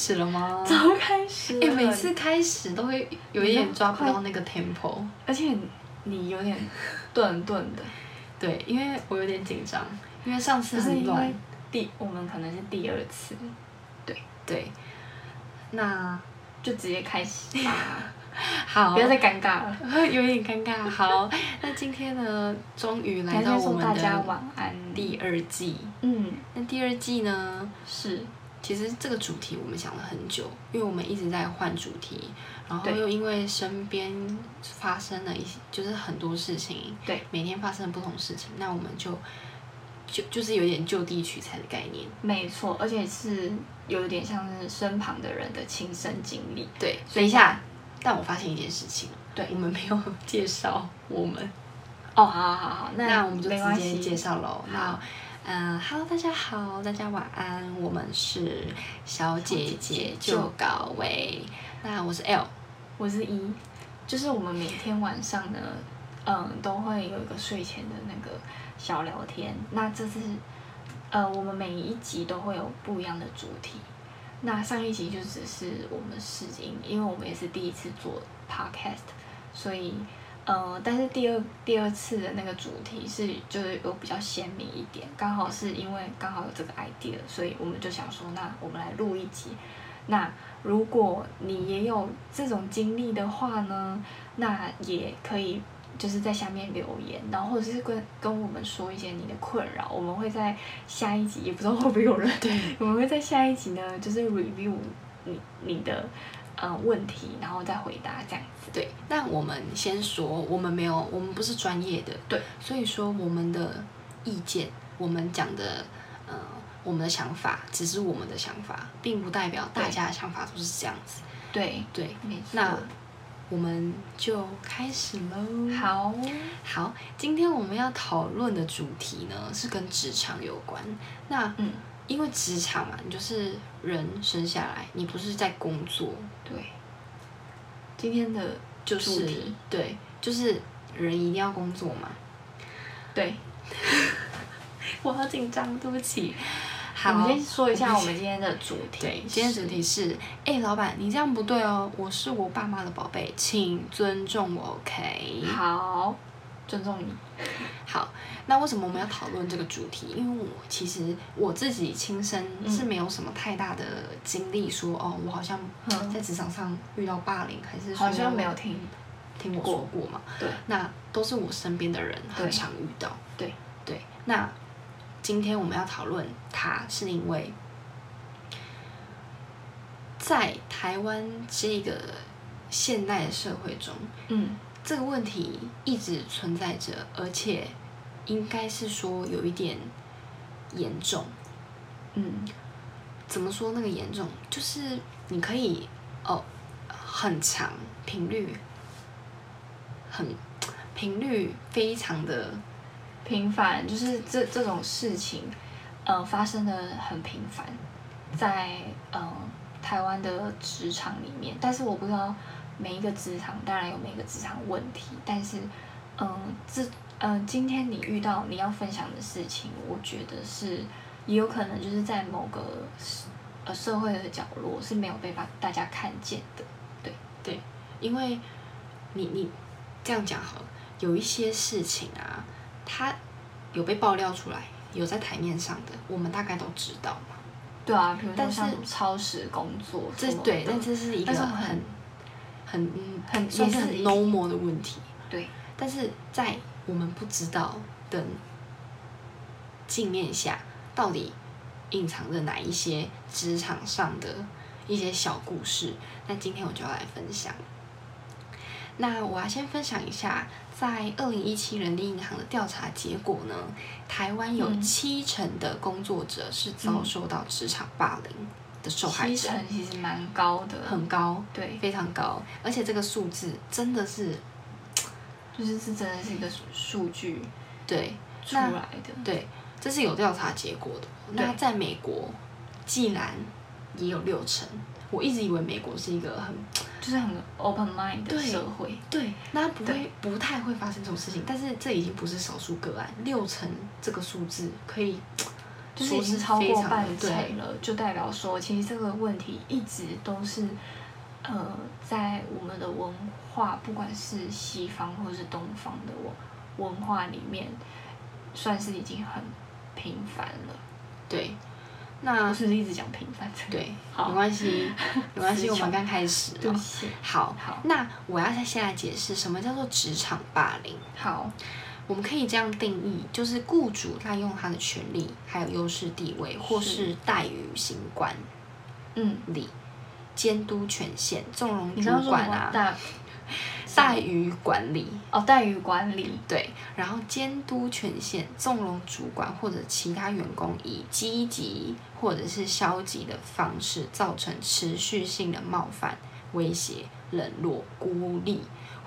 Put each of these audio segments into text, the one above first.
始了吗？早开始了。哎、每次开始都会有一点抓不到那个 tempo。而且你有点顿顿的，对，因为我有点紧张，因为上次很乱为。第我们可能是第二次，对对，那就直接开始吧，好，不要再尴尬了。有点尴尬。好，那今天呢，终于来到我们的晚安。第二季。嗯，那第二季呢，是其实这个主题我们想了很久，因为我们一直在换主题，然后又因为身边发生了一些，就是很多事情，对，每天发生了不同事情，那我们就就就是有点就地取材的概念。没错，而且是有点像是身旁的人的亲身经历。对，所以等一下，但我发现一件事情，对我们没有介绍我们，哦，好好好好，那我们就直接介绍喽。那嗯、哈 h e l l o 大家好，大家晚安，我们是小姐姐就搞喂，那我是 L，我是一，就是我们每天晚上呢，嗯，都会有一个睡前的那个小聊天。那这次，呃，我们每一集都会有不一样的主题。那上一集就只是我们试音，因为我们也是第一次做 podcast，所以，呃，但是第二第二次的那个主题是就是有比较鲜明一点，刚好是因为刚好有这个 idea，所以我们就想说，那我们来录一集。那如果你也有这种经历的话呢，那也可以就是在下面留言，然后或者是跟跟我们说一些你的困扰，我们会在下一集，也不知道会不会有人，对，我们会在下一集呢，就是 review 你你的呃问题，然后再回答这样子。对，那我们先说，我们没有，我们不是专业的，对，所以说我们的意见，我们讲的，呃，我们的想法只是我们的想法，并不代表大家的想法都是这样子。对，对，没错。那我们就开始喽。好，好，今天我们要讨论的主题呢是跟职场有关。那嗯，因为职场嘛，你就是人生下来，你不是在工作，对。今天的就是主题对，就是人一定要工作嘛。对，我好紧张，对不起。好，我们先说一下我们今天的主 题。今天主题是，哎、老板，你这样不对哦，我是我爸妈的宝贝，请尊重我，OK？好，尊重你。好，那为什么我们要讨论这个主题？因为我其实我自己亲身是没有什么太大的经历说，哦，我好像嗯在职场上遇到霸凌，还是好像没有听。听我说过嘛？对，那都是我身边的人很常遇到。对对，那今天我们要讨论它，是因为在台湾这个现代的社会中，嗯，这个问题一直存在着，而且应该是说有一点严重。嗯，怎么说那个严重？就是你可以哦，很长频率，很频率非常的频繁就是这这种事情，呃，发生的很频繁，在呃台湾的职场里面，但是我不知道每一个职场当然有每一个职场问题，但是嗯、呃这嗯、呃今天你遇到你要分享的事情，我觉得是也有可能就是在某个呃社会的角落是没有被大大家看见的，对。对，因为你你这样讲好了，有一些事情啊，它有被爆料出来，有在台面上的，我们大概都知道嘛。对啊，比如像超时工作这对，但这是一个很很很嗯很算是很也是一 normal 的问题。对但是在我们不知道的镜面下，到底隐藏着哪一些职场上的一些小故事？那今天我就要来分享。那我要先分享一下，在二零一七人力银行的调查结果呢，台湾有嗯七成的工作者是遭受到职场霸凌的受害七者，成其实蛮高的，很高，对，非常高，而且这个数字真的是就是是真的是一个数数据对。出来的，对，这是有调查结果的。那在美国，既然也有六成，我一直以为美国是一个很就是很 open mind 的社会，对，那不会不太会发生这种事情，但是这已经不是少数个案，六成这个数字可以就是已经超过半对成了，就代表说，其实这个问题一直都是，呃，在我们的文化，不管是西方或是东方的文文化里面，算是已经很频繁了。对，那我是不是一直讲频繁？对，好没关系，没关系，我们刚开始嘛。对。好，好，那我要再先来解释什么叫做职场霸凌。好，我们可以这样定义，就是雇主滥用他的权利还有优势地位，或是是怠于行管嗯，理、监督权限、纵容主管啊、大怠于管理，哦，怠于管理，对，然后监督权限、纵容主管或者其他员工以积极或者是消极的方式，造成持续性的冒犯、威胁、冷落、孤立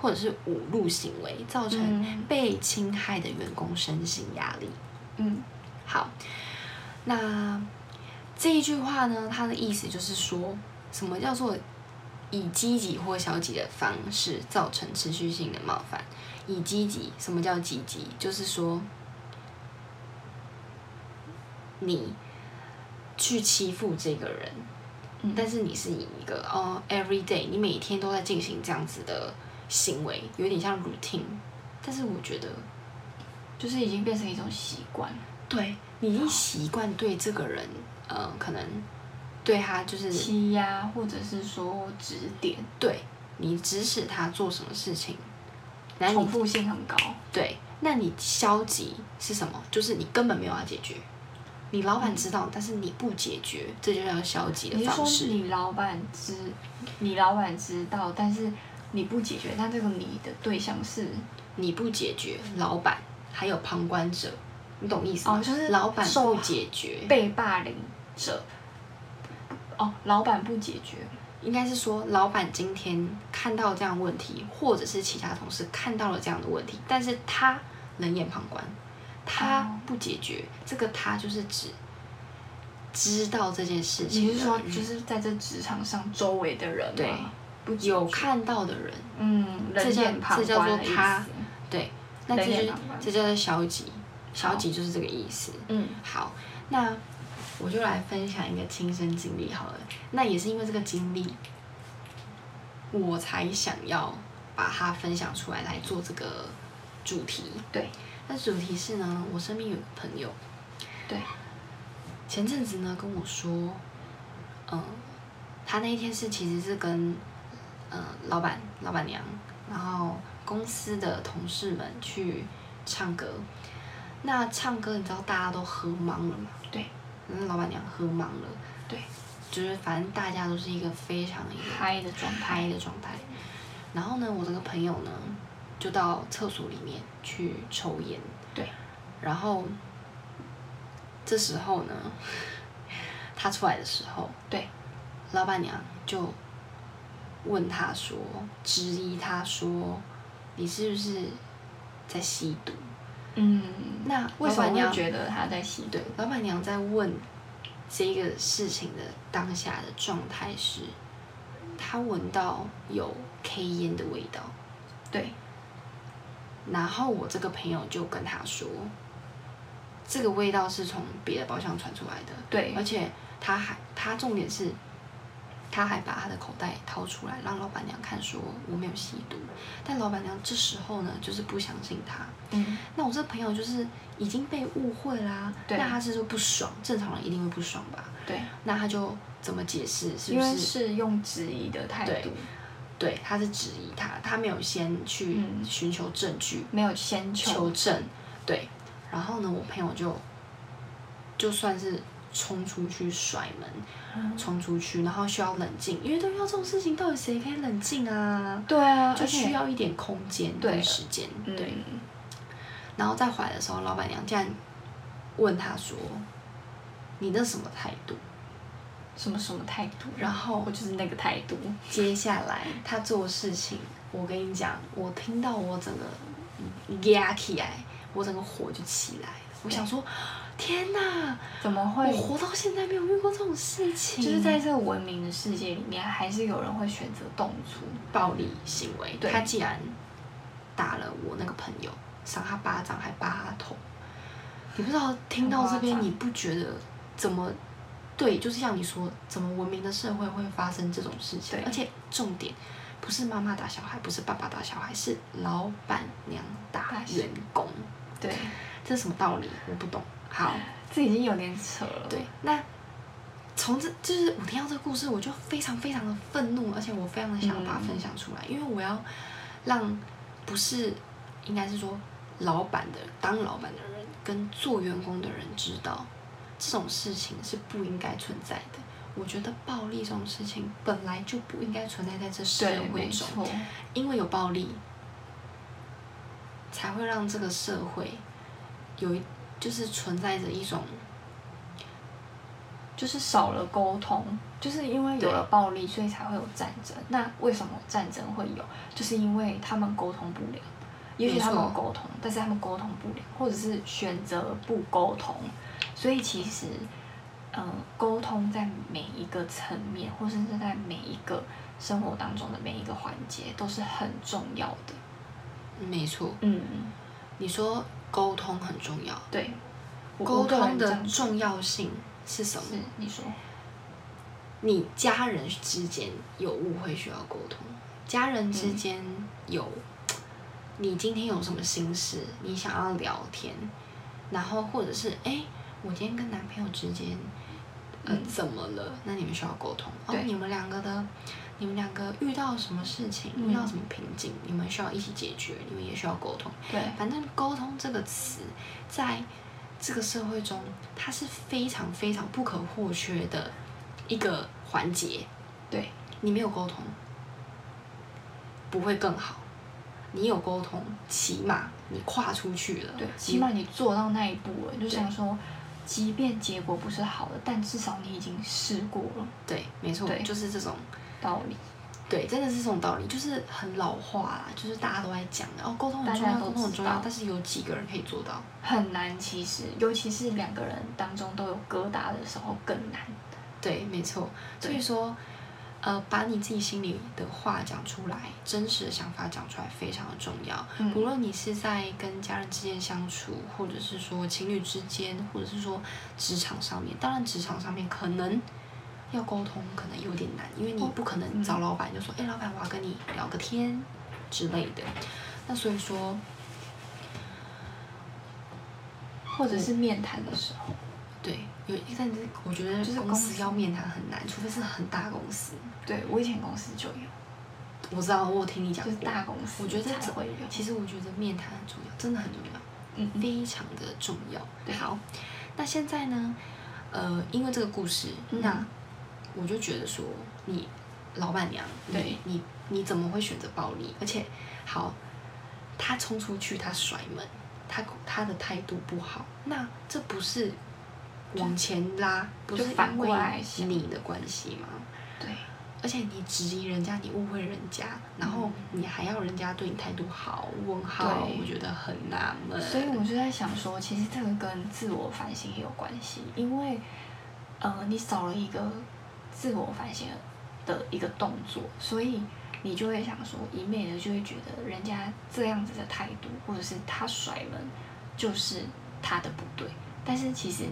或者是侮辱行为，造成嗯被侵害的员工身心压力。嗯好，那这一句话呢，它的意思就是说，什么叫做以积极或消极的方式造成持续性的冒犯？以积极，什么叫积极？就是说，你去欺负这个人，嗯，但是你是以一个哦，every day，你每天都在进行这样子的行为，有点像 routine。但是我觉得，就是已经变成一种习惯。对你已经习惯对这个人，呃，可能对他就是欺压，或者是说指点，对你指使他做什么事情，然后你重复性很高。对，那你消极是什么？就是你根本没有要解决，你老板知道，但是你不解决，这就叫消极的你说方式。你老板知，你老板知道，但是你不解决，那这个你的对象是你不解决，老板还有旁观者，你懂意思吗？哦就是老板受不解决，被霸凌者。哦，老板不解决，应该是说，老板今天看到这样的问题，或者是其他同事看到了这样的问题，但是他冷眼旁观，他哦不解决。这个他就是指知道这件事情的你是说就是在这职场上周围的人吗有看到的人，嗯，这叫这叫做他思。对，那这就这叫做消极，消极就是这个意思。嗯。好，那我就来分享一个亲身经历好了。那也是因为这个经历，我才想要把它分享出来来做这个主题。对，那主题是呢，我身边有个朋友，对，前阵子呢跟我说，嗯、他那一天是其实是跟呃老板、老板娘，然后公司的同事们去唱歌。那唱歌，你知道大家都喝懵了嘛？对，那老板娘喝懵了，对，就是反正大家都是一个非常一个嗨的状态嗨的状态。然后呢，我这个朋友呢，就到厕所里面去抽烟。对。然后这时候呢，他出来的时候，对，老板娘就问他说，质疑他说，你是不是在吸毒？嗯，那为什么老板娘会觉得他在吸毒对，？老板娘在问这个事情的当下的状态是，他闻到有 K 烟的味道，对，然后我这个朋友就跟他说，这个味道是从别的包厢传出来的，对而且他还他重点是，他还把他的口袋掏出来让老板娘看，说我没有吸毒，但老板娘这时候呢就是不相信他，嗯，那我这朋友就是已经被误会啦、对。那他是说不爽，正常人一定会不爽吧？对，那他就怎么解释？是因为不是？是用质疑的态度，对，他是质疑他，他没有先去嗯。寻求证据、没有先求，求证，对。然后呢，我朋友就就算是冲出去甩门，嗯冲出去，然后需要冷静，因为都遇到这种事情，到底谁可以冷静啊？对啊，就需要一点空间对跟时间，嗯对。然后在怀的时候，老板娘竟然问他说：“你那什么态度什么什么态度，然后我就是那个态度，？”接下来他做事情，我跟你讲，我听到我整个压起来，我整个火就起来了。我想说，天哪！怎么会我？活到现在没有遇过这种事情，就是在这个文明的世界里面，还是有人会选择动粗。暴力行为。对他既然打了我那个朋友，赏他巴掌，还扒他头，你不知道听到这边，你不觉得怎么对？就是像你说，怎么文明的社会会发生这种事情？对而且重点不是妈妈打小孩，不是爸爸打小孩，是老板娘打员工。对，这是什么道理？我不懂。好，这已经有点扯了。对，那从这就是我听到这个故事，我就非常非常的愤怒，而且我非常的想要把它分享出来，因为我要让不是应该是说老板的当老板的人跟做员工的人知道，这种事情是不应该存在的。我觉得暴力这种事情本来就不应该存在在这社，会中，因为有暴力，才会让这个社会有一就是存在着一种就是少了沟通，就是因为有了暴力，所以才会有战争。那为什么战争会有？就是因为他们沟通不了。也许他们有沟通，但是他们沟通不了，或者是选择不沟通。所以其实，嗯、沟通在每一个层面，或甚至在每一个生活当中的每一个环节，都是很重要的。没错。嗯，你说沟通很重要，对。沟通的重要性是什么？是你说，你家人之间有误会需要沟通，家人之间有，你今天有什么心事，你想要聊天，然后或者是哎、诶我今天跟男朋友之间，呃，嗯怎么了？那你们需要沟通。哦，你们两个的，你们两个遇到什么事情，嗯遇到什么瓶颈，你们需要一起解决，你们也需要沟通。对，反正沟通这个词，在这个社会中，它是非常非常不可或缺的一个环节。对，你没有沟通，不会更好。你有沟通，起码你跨出去了。对，起码你做到那一步了，就想说，即便结果不是好的，但至少你已经试过了，对，没错，就是这种。道理。对，真的是这种道理，就是很老话啦，就是大家都在讲的哦，沟通很重要，沟通很重要，但是有几个人可以做到？很难，其实，尤其是两个人当中都有疙瘩的时候更难。对，没错。所以说，呃，把你自己心里的话讲出来，真实的想法讲出来非常的重要。嗯无论你是在跟家人之间相处，或者是说情侣之间，或者是说职场上面，当然职场上面可能要沟通可能有点难，因为你哦不可能找老板就说，哎、老板，我要跟你聊个天之类的。那所以说，或者是面谈的时候，对，有，但是我觉得就是公公司司要面谈很难，除非是很大公司。对我以前公司就有，我知道，我有听你讲就是。大公司我觉得这才会有。其实我觉得面谈很重要，真的很重要，嗯嗯非常的重要。对好，那现在呢？呃，因为这个故事，嗯那我就觉得说，你老板娘，对你你你怎么会选择暴力？而且，好，他冲出去，他甩门，他他的态度不好，那这不是往前拉，不是反过来你的关系吗？对，而且你质疑人家，你误会人家，然后嗯你还要人家对你态度好，问号，我觉得很纳闷。所以我就在想说，其实这个跟自我反省也有关系，因为，呃，你少了一个自我反省的一个动作，所以你就会想说，一昧的就会觉得人家这样子的态度，或者是他甩门，就是他的不对。但是其实，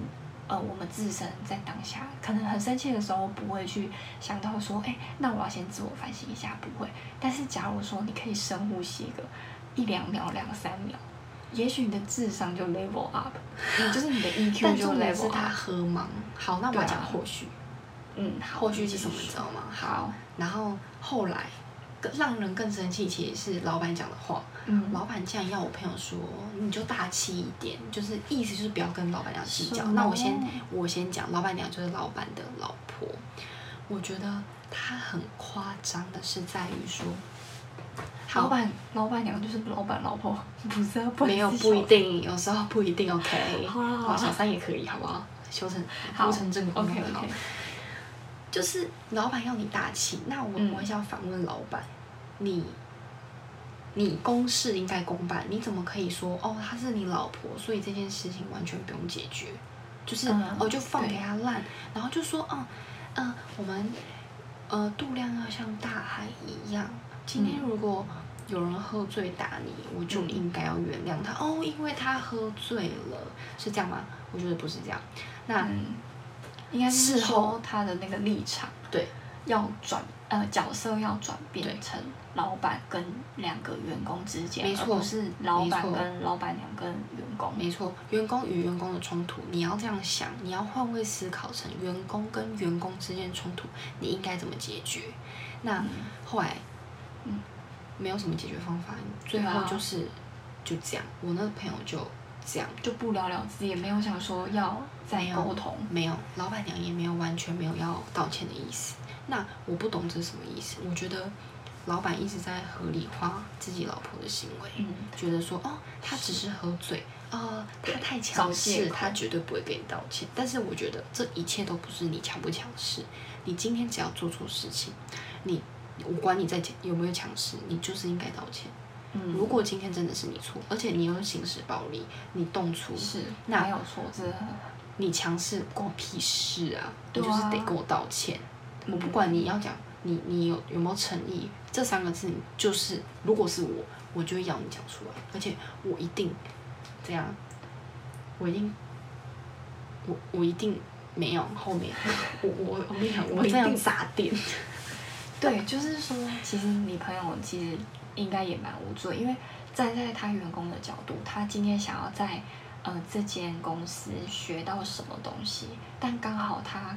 呃，我们自身在当下可能很生气的时候，不会去想到说，哎，那我要先自我反省一下，不会。但是假如说你可以深呼吸个一两秒、两三秒。也许你的智商就 level up，就是你的 EQ 就但重点是 level 他 up。喝盲。好，那我讲后续，嗯，好后续是什么你知道吗？好，然后后来更让人更生气，其实是老板讲的话。嗯，老板竟然要我朋友说，你就大气一点，就是意思就是不要跟老板娘计较。那我先我先讲，老板娘就是老板的老婆。我觉得他很夸张的是在于说，老板老板娘就是老板老婆，不是啊，不没有不一定，有时候不一定。OK，好小三也可以，好不好？修成好修成正果 OK OK，就是老板要你大气，那我嗯我会想反问老板，你你公事应该公办，你怎么可以说哦她是你老婆，所以这件事情完全不用解决，就是、嗯哦就放给对他烂，然后就说嗯嗯、呃我们呃度量要像大海一样，今天嗯。如果有人喝醉打你，我就应该要原谅他、哦，因为他喝醉了，是这样吗？我觉得不是这样。那、嗯，应该是说他的那个立场对。要转呃角色要转对。变成老板跟两个员工之间，没错而不是老板跟老板娘跟员工。没错，员工与员工的冲突，你要这样想，你要换位思考成员工跟员工之间的冲突，你应该怎么解决？那嗯。后来，嗯。没有什么解决方法，最后就是、就这样。我那个朋友就这样，就不了了之，也没有想说要再没有沟通。没有，老板娘也没有完全没有要道歉的意思。那我不懂这是什么意思。我觉得老板一直在合理化自己老婆的行为，嗯，觉得说哦，他只是喝醉，呃，他太强势，他绝对不会给你道歉。但是我觉得这一切都不是你强不强势，你今天只要做错事情，你我管你在有没有强势，你就是应该道歉。嗯如果今天真的是你错，而且你有行使暴力，你动粗，是那没有错，这你强势关我屁事啊！你就是得跟我道歉。我不管你要讲你你有有没有诚意，这三个字你就是，如果是我，我就会要你讲出来，而且我一定这样，我一定，我我一定没有后面，我我我跟你讲，我这样砸店，对，就是说，其实你朋友其实应该也蛮无罪，因为站在他员工的角度，他今天想要在呃这间公司学到什么东西，但刚好他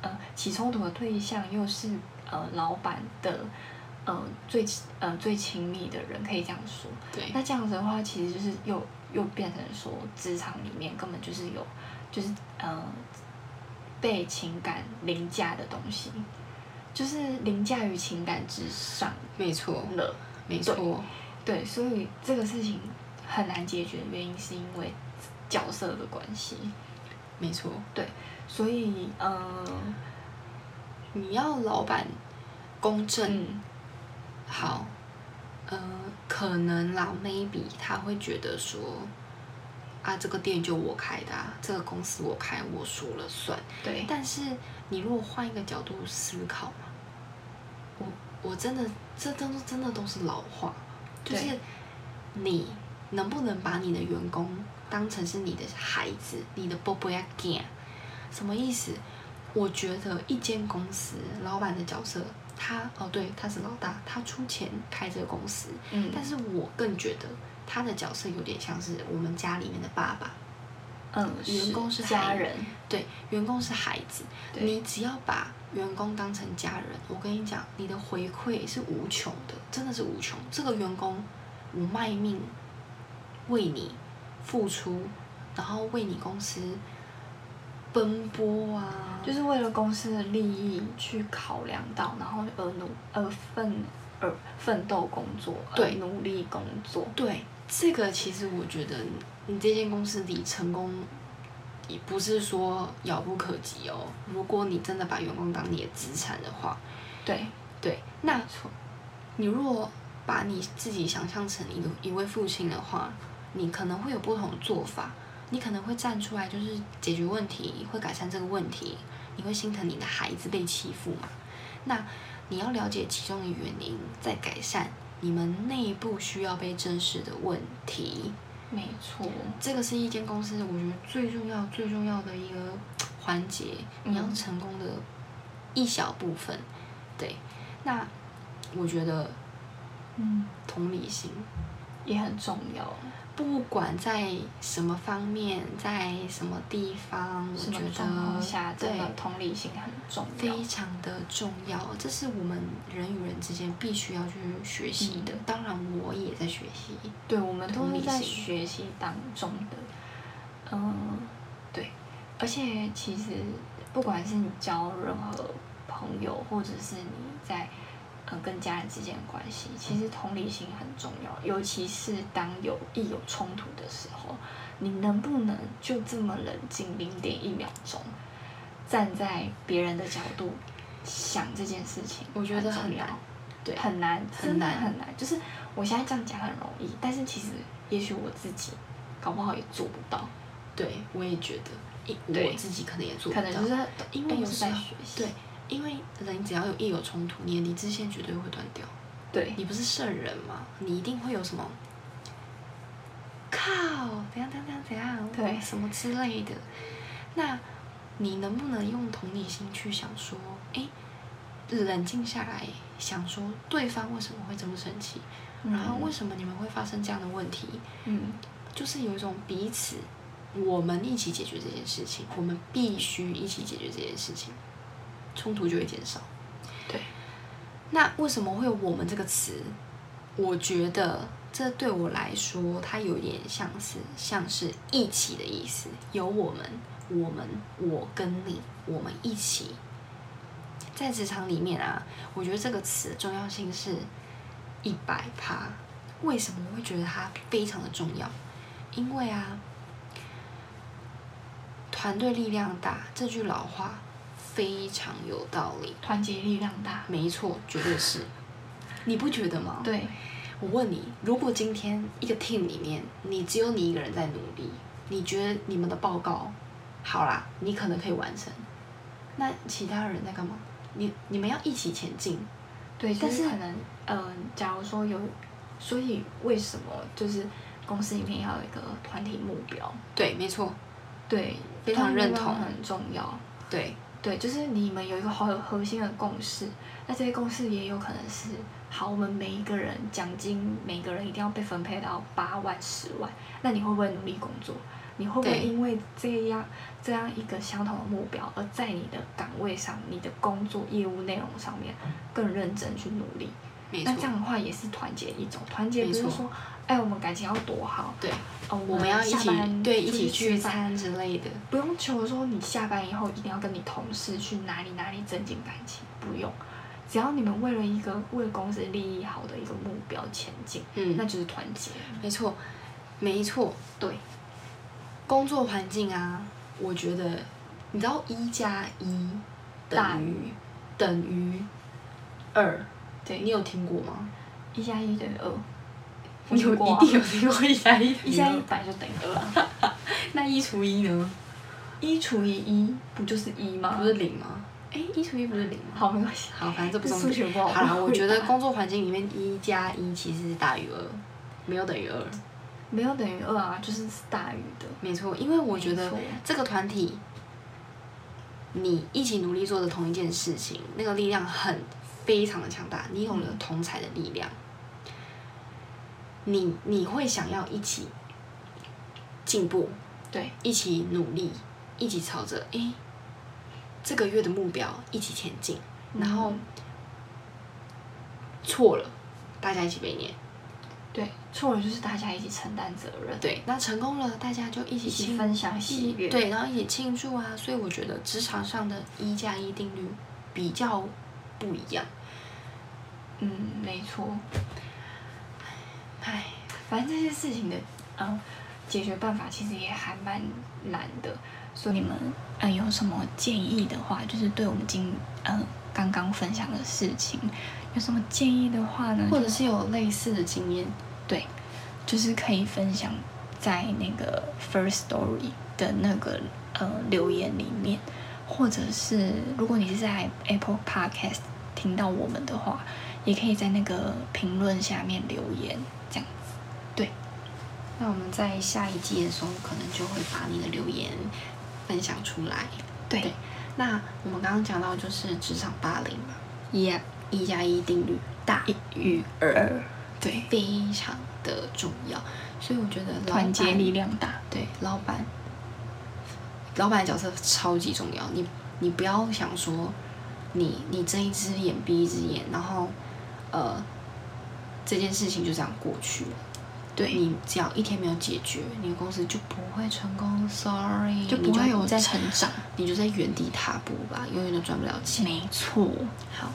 呃起冲突的对象又是呃老板的呃最呃最亲密的人，可以这样说。对那这样子的话，其实就是又又变成说，职场里面根本就是有，就是呃，被情感凌驾的东西，就是凌驾于情感之上没错了。没错，对，所以这个事情很难解决的原因是因为角色的关系。没错，对，所以呃，你要老板公正。嗯，好，呃，可能啦，maybe 他会觉得说，啊，这个店就我开的啊，这个公司我开，我说了算。对，但是你如果换一个角度思考嘛，我我真的这都真的都是老话，就是你能不能把你的员工当成是你的孩子，你的 b o b y a g a 什么意思？我觉得一间公司老板的角色，他哦对，他是老大，他出钱开这个公司，嗯，但是我更觉得他的角色有点像是我们家里面的爸爸，嗯，员工是家人，对，员工是孩子，你只要把员工当成家人，我跟你讲，你的回馈是无穷的，真的是无穷。这个员工，我卖命为你付出，然后为你公司奔波啊，就是为了公司的利益去考量到，然后而努而奋而奋斗工作，对努力工作。对这个，其实我觉得你这间公司离成功。也不是说遥不可及哦。如果你真的把员工当你的资产的话，对，对，那没错，你如果把你自己想象成一个一位父亲的话，你可能会有不同的做法。你可能会站出来，就是解决问题，会改善这个问题。你会心疼你的孩子被欺负嘛？那你要了解其中的原因，再改善你们内部需要被正视的问题。没错，这个是一间公司我觉得最重要、最重要的一个环节，你要嗯成功的一小部分。对，那我觉得嗯，同理心，也很重要。不管在什么方面，在什么地方，我觉什么状况得下，这对个同理心很重要。非常的重要，这是我们人与人之间必须要去学习的。当然，我也在学习。对，我们都同理是在心学习当中的。嗯，对，而且其实不管是你交任何朋友，或者是你在呃跟家人之间的关系，其实同理心很重要，尤其是当有一有冲突的时候，你能不能就这么冷静零点一秒钟，站在别人的角度想这件事情？我觉得很难，对，很难，很真的难很难。就是我现在这样讲很容易，但是其实也许我自己搞不好也做不到，对，我也觉得，一我自己可能也做不到，可能就是因为有在学习。对，因为人只要有一有冲突，你的理智线绝对会断掉。对，你不是圣人嘛，你一定会有什么？靠，怎样怎样怎样怎样，对什么之类的。那你能不能用同理心去想说，哎，冷静下来想说，对方为什么会这么生气？然后为什么你们会发生这样的问题？嗯，就是有一种彼此，我们一起解决这件事情，我们必须一起解决这件事情，冲突就会减少。对。那为什么会有“我们”这个词？我觉得这对我来说，它有点像是像是一起的意思，有我们，我们，我跟你，我们一起。在职场里面啊，我觉得这个词的重要性是一百趴。为什么我会觉得它非常的重要？因为啊，团队力量大这句老话非常有道理。团结力量大，没错，绝对是。你不觉得吗？对，我问你，如果今天一个 team 里面，你只有你一个人在努力，你觉得你们的报告好啦，你可能可以完成，那其他人在干嘛？你你们要一起前进。对，但是可能，嗯、假如说有，所以为什么就是公司里面要有一个团体目标？对，没错，对，非常认同很重要。对，对，就是你们有一个好有核心的共识，那这些共识也有可能是，好，我们每一个人奖金，每个人一定要被分配到八万、十万，那你会不会努力工作？你会不会因为这样这样一个相同的目标，而在你的岗位上、你的工作业务内容上面更认真去努力？那这，样的话也是团结一种，团结不是说，哎，我们感情要多好，对，哦，我们要一起对一起聚餐之类的。不用求说你下班以后一定要跟你同事去哪里哪里增进感情，不用，只要你们为了一个为了公司利益好的一个目标前进，嗯。那就是团结。没错，没错，对，工作环境啊，我觉得，你知道一加一大等于等于二，对。你有听过吗？一加一等于二，你有 一定有听过一加一，一加一本来就等于二啊，那一除一呢？一除以一不就是一吗？不是零吗？哎，一除一不是零吗？好，没关系。好，反正这不重数学不好点。好啦，我觉得工作环境里面一加一其实是大于二，没有等于二。没有等于二啊，就是是大于的。没错，因为我觉得这个团体，你一起努力做的同一件事情，那个力量很非常的强大，你有了嗯同才的力量，你你会想要一起进步，对，一起努力，一起朝着诶这个月的目标一起前进，然后嗯错了，大家一起被念。对，错了就是大家一起承担责任，对，那成功了，大家就一起一起分享喜悦。对，然后一起庆祝啊。所以我觉得职场上的一加一定律比较不一样。嗯，没错。唉，反正这些事情的嗯解决办法其实也还蛮难的，所以你们嗯有什么建议的话，就是对我们今嗯刚刚分享的事情有什么建议的话呢？或者是有类似的经验，对，就是可以分享在那个 First Story 的那个呃留言里面，或者是如果你是在 Apple Podcast 听到我们的话，也可以在那个评论下面留言，那我们在下一季的时候，可能就会把你的留言分享出来。对对那我们刚刚讲到就是职场霸凌嘛，，Yeah，一加一定律大于二，对，非常的重要。所以我觉得团结力量大。对，老板，老板的角色超级重要。你你不要想说你你睁一只眼闭一只眼，然后呃这件事情就这样过去了。对，你只要一天没有解决，你的公司就不会成功。Sorry，就不会有你在成长。你就在原地踏步吧，永远都赚不了钱。没错，好，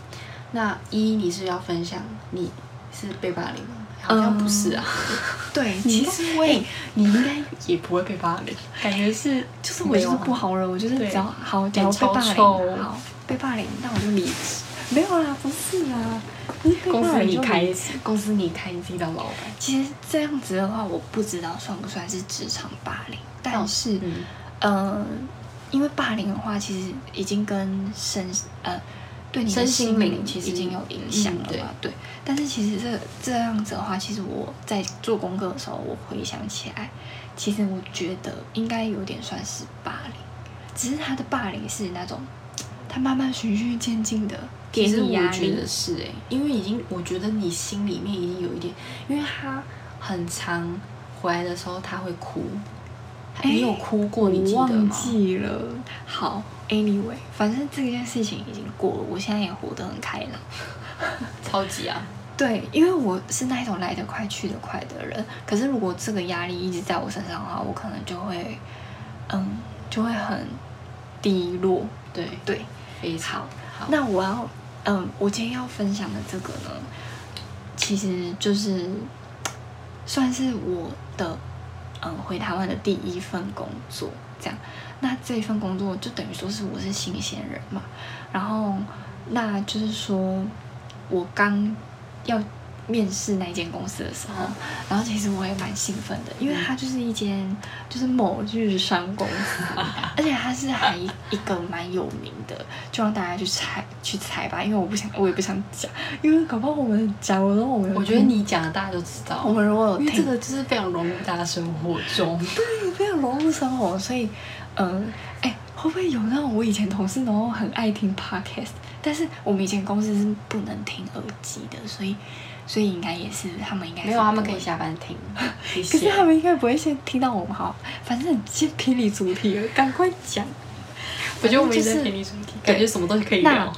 那一你是要分享你是被霸凌吗？好像不是啊。对，你其实我也，你应该也不会被霸凌。感觉是，就是我就是不好惹，我就是对只要好，假如被超霸凌，好被霸凌，那我就离职。没有啊，不是啊，不是公司你开公司你开，你自己当老板。其实这样子的话，我不知道算不算是职场霸凌，但是，嗯，呃，因为霸凌的话，其实已经跟身呃对你的心心灵其实已经有影响嗯对了嘛？对。但是其实这这样子的话，其实我在做功课的时候，我回想起来，其实我觉得应该有点算是霸凌，只是他的霸凌是那种他慢慢循序渐进的给其实你压力我觉得，是哎、因为已经，我觉得你心里面已经有一点，因为他很长回来的时候他会哭，哎你有哭过，你记得吗？记了。好，anyway，反正这件事情已经过了，我现在也活得很开朗。超级啊！对，因为我是那种来得快去得快的人，可是如果这个压力一直在我身上的话，我可能就会，嗯，就会很低落。对，对，非常好。那我要，嗯，我今天要分享的这个呢，其实就是算是我的，嗯，回台湾的第一份工作，这样。那这一份工作就等于说是我是新鲜人嘛，然后那就是说我刚要面试那间公司的时候，嗯然后其实我也蛮兴奋的，因为它就是一间就是某日商公司，而且它是还一一个蛮有名的，就让大家去猜去猜吧，因为我不想我也不想讲，因为搞不好我们讲了，我们我觉得你讲的大家都知道，我们如果有听因为这个就是非常融入大家生活中。对，非常融入生活，所以，嗯，哎，会不会有那种我以前同事然后很爱听 podcast，但是我们以前公司是不能听耳机的，所以，所以应该也是他们应该没有，他们可以下班听。可是他们应该不会先听到我们好，反正先偏离主题了，赶快讲。我觉得我们也就是在陪你主题，感觉什么东西可以那聊。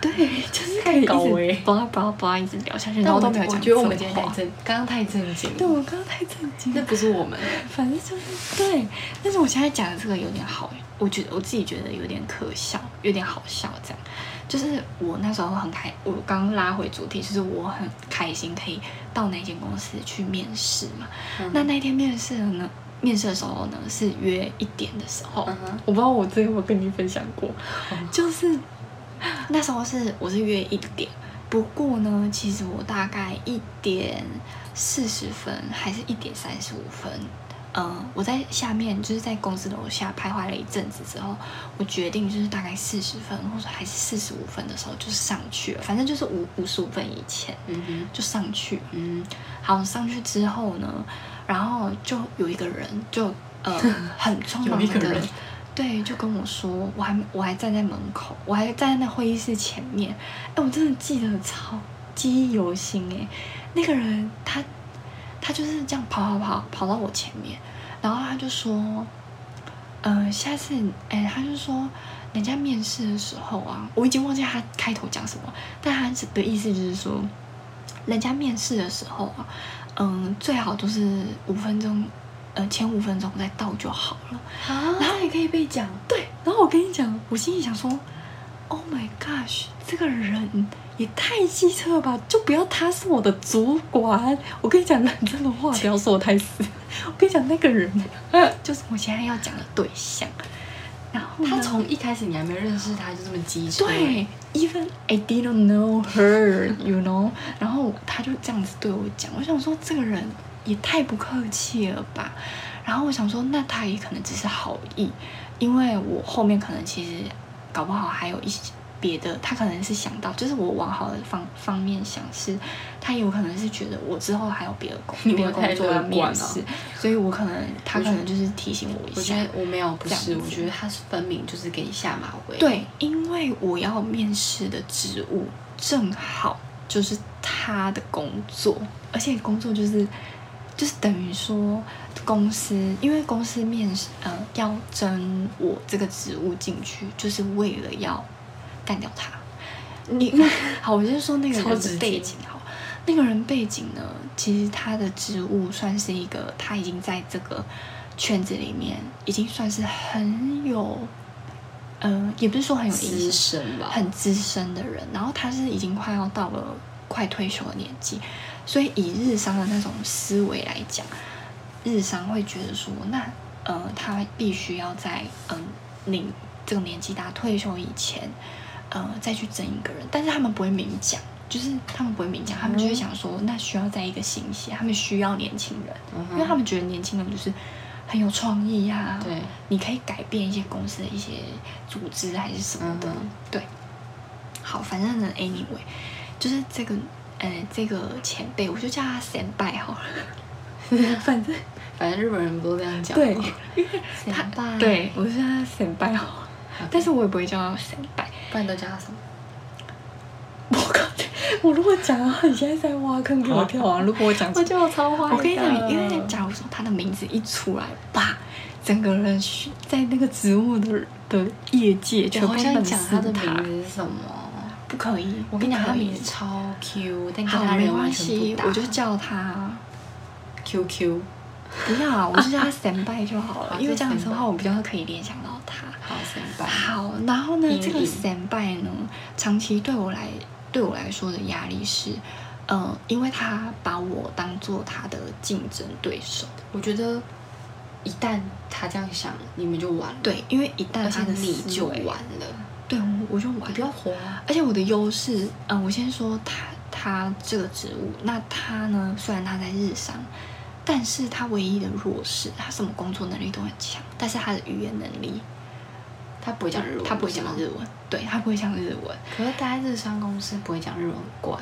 对，就是可以一直高欸巴拉巴拉巴拉一直聊下去，然后都没有讲我觉得我们今天太正，刚刚太正经对，了，我刚刚太震惊那。不是我们。反正就是对，但是我现在讲的这个有点好，我觉得我自己觉得有点可笑，有点好笑。这样，就是我那时候很开，我刚拉回主题，就是我很开心可以到那间公司去面试嘛。嗯。那那天面试呢，面试的时候呢是约一点的时候，嗯我不知道我之前有没有跟你分享过，就是那时候是我是约一点，不过呢，其实我大概一点四十分还是一点三十五分，嗯，我在下面就是在公司楼下徘徊了一阵子之后，我决定就是大概四十分或者还是四十五分的时候就上去了，反正就是五五十五分以前嗯哼，就上去。嗯，好，上去之后呢，然后就有一个人就呃 很匆忙的对，就跟我说，我还我还站在门口，我还站在那会议室前面，哎，我真的记得超记忆犹新哎，那个人他他就是这样跑跑跑跑到我前面，然后他就说，呃，下次哎，他就说。人家面试的时候啊，我已经忘记他开头讲什么，但他的意思就是说，人家面试的时候啊，嗯，最好都是五分钟，呃，前五分钟再到就好了。啊，然后也可以被讲，对，然后我跟你讲，我心里想说，Oh my gosh，这个人也太机车了吧！就不要他是我的主管。我跟你讲认真的话，不要说我太死。我跟你讲，那个人 就是我现在要讲的对象。然后他从一开始你还没认识他就这么机车，对，even I didn't know her, you know，然后他就这样子对我讲，我想说这个人也太不客气了吧。然后我想说，那他也可能只是好意，因为我后面可能其实搞不好还有一些别的，他可能是想到，就是我往好的方方面想是，他有可能是觉得我之后还有别的工 你别的工作要面试，所以我可能他可能就是提醒我一下我觉。得我没有不是，我觉得他是分明就是给你下马威。，对，因为我要面试的职务正好就是他的工作，而且工作就是就是等于说公司，因为公司面试呃要征我这个职务进去，就是为了要干掉他。你好，我就说那个人背景好，那个人背景呢，其实他的职务算是一个，他已经在这个圈子里面已经算是很有，呃，也不是说很有资，深吧，很资深的人，然后他是已经快要到了快退休的年纪，所以以日商的那种思维来讲，日商会觉得说，那呃，他必须要在嗯、你这个年纪大退休以前，呃，再去争一个人，但是他们不会明讲。就是他们不会明讲，他们就会想说，那需要在一个新血，他们需要年轻人，嗯因为他们觉得年轻人就是很有创意呀、对，你可以改变一些公司的一些组织还是什么的。嗯对，好，反正呢，anyway，就是这个呃这个前辈，我就叫他先拜好了。反正反正日本人不都这样讲对吗？他先拜对我就叫他先拜好了，但是我也不会叫他先拜。不然都叫他什么？我靠！我如果讲的话，你现在在挖坑给我跳啊！如果我讲我，觉得我超坏我跟你讲，因为假如说他的名字一出来，吧，整个人去在那个植物的的业界全部认识讲他的名字是什么。不可以。我跟你讲，他名字超 Q，但跟他人完关系全不，搭。我就叫他 QQ。不要啊，我就叫他 Samby 就好了，因为这样子的话，就我比较可以联想到他。好，先拜。好，然后呢，这个阴影神拜呢，长期对我来对我来说的压力是，呃，因为他把我当做他的竞争对手。我觉得一旦他这样想，你们就完了。，对，因为一旦他的你就完，了。对，我我就完你不要活啊！而且我的优势，嗯、我先说他他这个职务，那他呢，虽然他在日商，但是他唯一的弱势，他什么工作能力都很强，但是他的语言能力，他不会讲日文，他不会讲日文，对他不会讲日文，可是待在日商公司不会讲日文，很怪。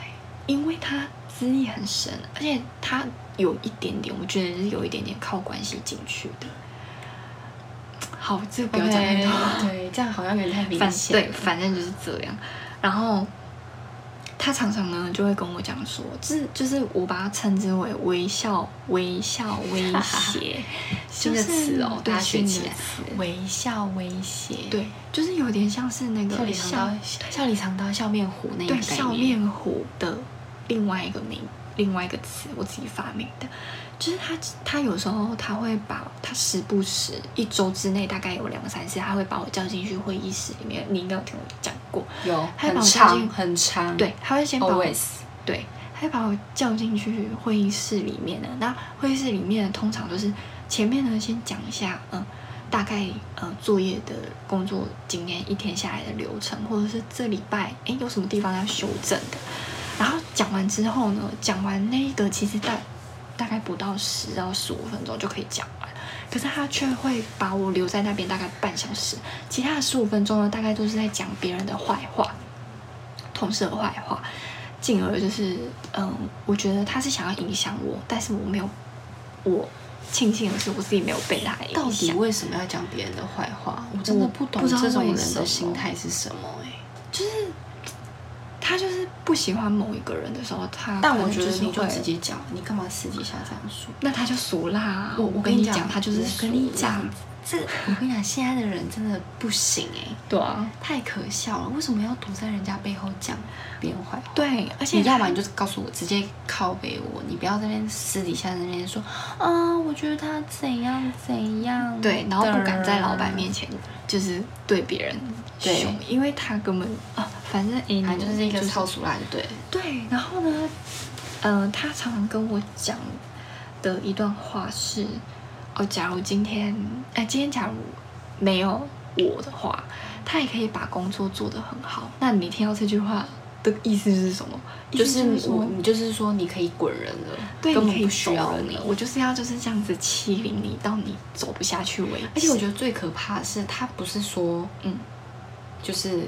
因为他资历很深，而且他有一点点，我觉得是有一点点靠关系进去的。好，这个不要讲太多。对，这样好像有点太明反显。对，反正就是这样。然后他常常呢就会跟我讲说，这就是我把它称之为微笑、微笑、威胁，新的词哦，对，大家学新起来。的词。微笑威胁，对，就是有点像是那个笑笑里藏刀，笑面虎那个笑面虎的另外一个名，另外一个词，我自己发明的。就是他，他有时候他会把他时不时一周之内大概有两三次，他会把我叫进去会议室里面。你应该有听我讲过，有还把很我叫进长很长，对，他会先把我对，他会把我叫进去会议室里面的。那会议室里面通常都是前面呢先讲一下，嗯，大概呃作业的工作今天一天下来的流程，或者是这礼拜诶有什么地方要修正的。然后讲完之后呢，讲完那一个其实大大概不到十到十五分钟就可以讲完，可是他却会把我留在那边大概半小时，其他的十五分钟呢，大概都是在讲别人的坏话，同事的坏话，进而就是嗯，我觉得他是想要影响我，但是我没有，我庆幸的是我自己没有被他影到底。为什么要讲别人的坏话？我真的不懂不知道这种人的心态是什么哎、就是他就是不喜欢某一个人的时候，他但我觉得你就直接讲，你干嘛私底下这样说？那他就俗辣啊。我我跟你讲，他就是跟你讲，这我跟你讲，现在的人真的不行哎、对啊，太可笑了！为什么要躲在人家背后讲别人坏话？对，而且你要么你就告诉我，直接靠背我，你不要在那边私底下在那边说啊，我觉得他怎样怎样，对，然后不敢在老板面前就是对别人对凶，因为他根本啊，反正哎，反正就是一个超俗辣，的对。对，然后呢，嗯、他常常跟我讲的一段话是，哦，假如今天，哎，今天假如没有我的话，他也可以把工作做得很好。那你听到这句话的意思是什么？就是说我，你就是说你可以滚人了，对，根本不需要你。我就是要就是这样子欺凌你，到你走不下去为止。而且我觉得最可怕的是，他不是说，嗯，就是，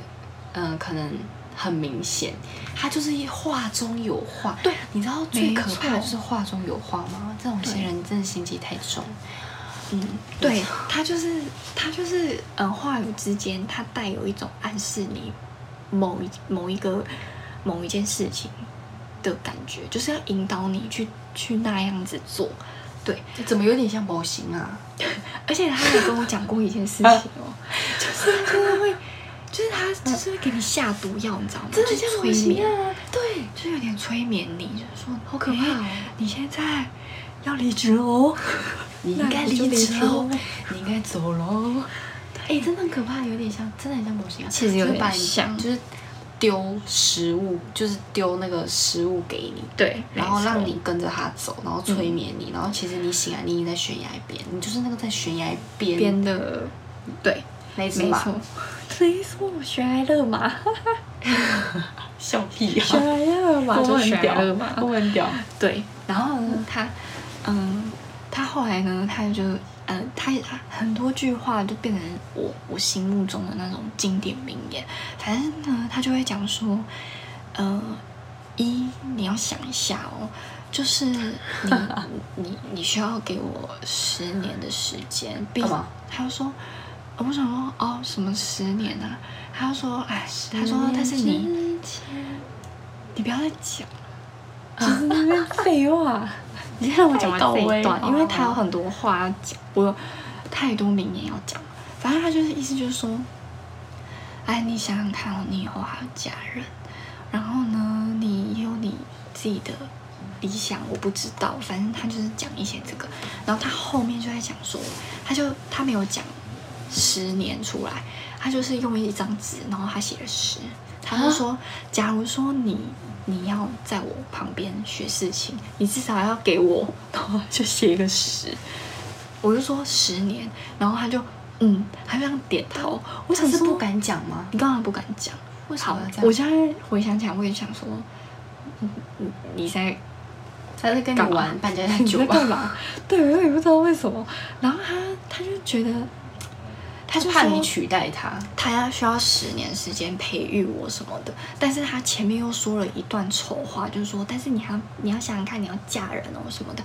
嗯、可能很明显，他就是一话中有话。对，你知道最可怕错就是话中有话吗？这种些人真的心机太重。嗯，对他就是他就是嗯，话语之间他带有一种暗示你某一某一个某一件事情的感觉，就是要引导你去去那样子做。对，怎么有点像模型啊？而且他有跟我讲过一件事情哦，就是他就是会，就是他就是会给你下毒药，你知道吗？真的像催眠，啊！对，就是有点催眠你，就是说好可怕哦哎你现在要离职哦。你应该离职离喽喽，你应该走喽。哎、真的很可怕，有点像，真的很像模型啊。其实有点像就是丢食物，就是丢那个食物给你，对，然后没错让你跟着他走，然后催眠你，然后其实你醒来，你已经在悬崖边，你就是那个在悬崖边边的，对，那只马没错，没错，悬崖勒马，笑屁啊！悬崖勒马就悬崖勒马，我很屌。对，然后呢，他，嗯，他后来呢，他就呃，他很多句话就变成我我心目中的那种经典名言。反正呢，他就会讲说，呃，一你要想一下哦，就是你 你你需要给我十年的时间。干嘛？他就说，我想说哦，什么十年啊？他说，哎，他说但是你你不要再讲，就是那边废话。你让我讲完这一段，因为他有很多话要讲，我有太多名言要讲。反正他就是意思就是说，哎，你想想看哦，你以后还有家人，然后呢，你有你自己的理想，我不知道。反正他就是讲一些这个，然后他后面就在讲说，他就他没有讲十年出来，他就是用一张纸，然后他写了十，他就说，假如说你。你要在我旁边学事情，你至少要给我，然后就写一个十，我就说十年，然后他就嗯，他这样点头。我想是不敢讲吗？你干嘛不敢讲？为什么要这样？我现在回想起来，我也想说，你你在他在跟你玩半家家酒吧？对，我也不知道为什么。然后他他就觉得。他就怕你取代他，他要需要十年时间培育我什么的，但是他前面又说了一段丑话，就是说，但是你还你要想想看，你要嫁人哦什么的。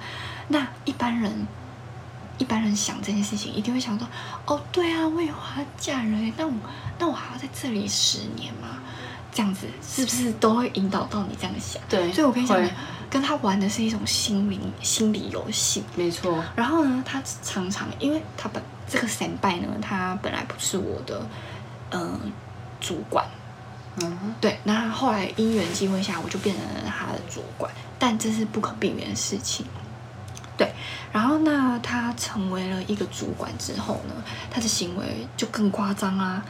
那一般人，一般人想这件事情，一定会想说，哦，对啊，我以后还要嫁人，那我那我还要在这里十年吗？这样子是不是都会引导到你这样想？对，所以我跟你讲，跟他玩的是一种心灵心理游戏，没错。然后呢，他常常因为他本。这个神拜呢，他本来不是我的，嗯，主管，嗯，对，那后来因缘际会下，我就变成了他的主管，但这是不可避免的事情，对。然后那他成为了一个主管之后呢，他的行为就更夸张啊，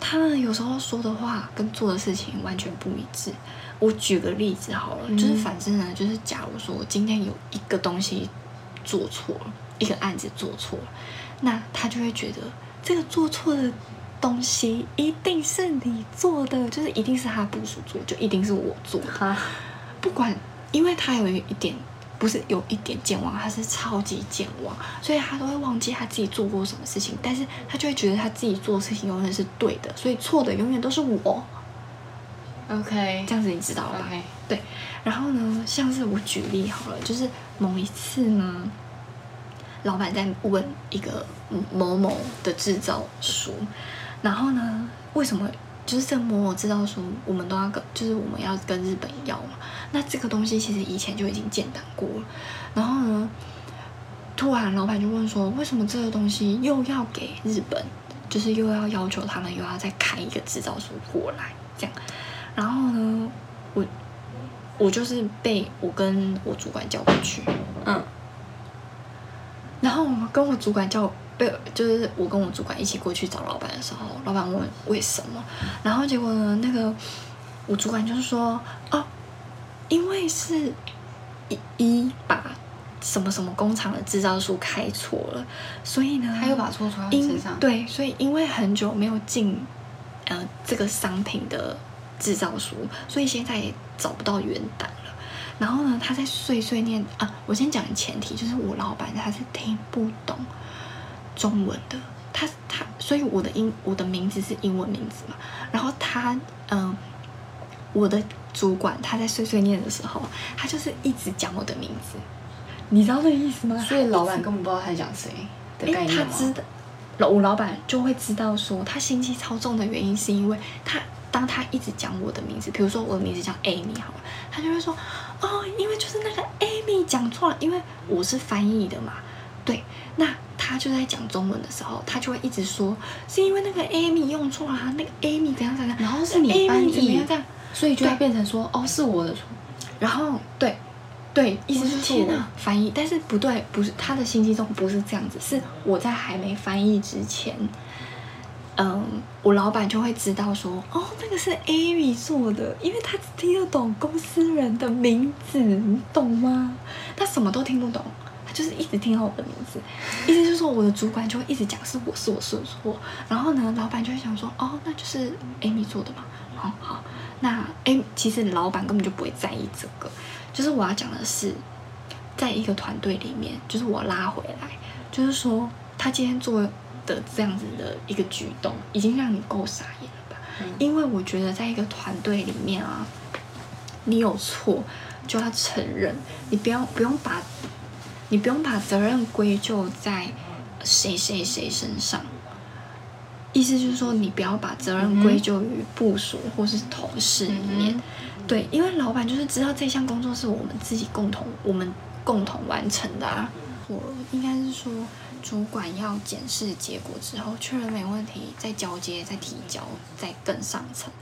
他有时候说的话跟做的事情完全不一致。我举个例子好了，就是反正呢，就是假如说我今天有一个东西做错了，一个案子做错了。那他就会觉得这个做错的东西一定是你做的，就是一定是他部署做，就一定是我做的。不管，因为他有一点，不是有一点健忘，他是超级健忘，所以他都会忘记他自己做过什么事情。但是他就会觉得他自己做的事情永远是对的，所以错的永远都是我。OK，这样子你知道了吧？对。然后呢，像是我举例好了，就是某一次呢。老板在问一个某某的制造书，然后呢，为什么就是这某某制造书，我们都要跟，就是我们要跟日本要嘛？那这个东西其实以前就已经建档过了，然后呢，突然老板就问说，为什么这个东西又要给日本？就是又要要求他们又要再开一个制造书过来，这样，然后呢，我我就是被我跟我主管叫过去，嗯。然后我跟我主管叫被，就是我跟我主管一起过去找老板的时候，老板问为什么，然后结果呢，那个我主管就是说，哦，因为是一一把什么什么工厂的制造书开错了，所以呢，他又把错错在身上，对，所以因为很久没有进呃这个商品的制造书，所以现在也找不到原档。然后呢，他在碎碎念啊。我先讲前提，就是我老板他是听不懂中文的，他他，所以我的英我的名字是英文名字嘛。然后他嗯，我的主管他在碎碎念的时候，他就是一直讲我的名字，你知道这个意思吗？所以老板根本不知道他在讲谁的概念他知道，我老板就会知道说他心机超重的原因，是因为他当他一直讲我的名字，比如说我的名字叫 Amy 好了，他就会说。哦，因为就是那个 Amy 讲错了，因为我是翻译的嘛，对，那他就在讲中文的时候，他就会一直说，是因为那个 Amy 用错了，那个 Amy 怎样怎样，然后是你翻译这样，所以就会变成说，哦，是我的错，然后对，对，意思就是我翻译，但是不对，不是他的信息中不是这样子，是我在还没翻译之前。嗯，我老板就会知道说，哦，那个是 Amy 做的，因为他只听得懂公司人的名字，你懂吗？他什么都听不懂，他就是一直听到我的名字，意思就是说我的主管就会一直讲是我是我是错，然后呢，老板就会想说，哦，那就是 Amy 做的嘛，好好，那 Amy 其实老板根本就不会在意这个，就是我要讲的是，在一个团队里面，就是我拉回来，就是说。他今天做的这样子的一个举动，已经让你够傻眼了吧？因为我觉得在一个团队里面啊，你有错就要承认，你不要不用把，你不用把责任归咎在谁谁谁身上。意思就是说，你不要把责任归咎于部署或是同事里面，对，因为老板就是知道这项工作是我们自己共同我们共同完成的啊。我应该是说，主管要检视结果之后确认没问题，再交接、再提交、再更上层，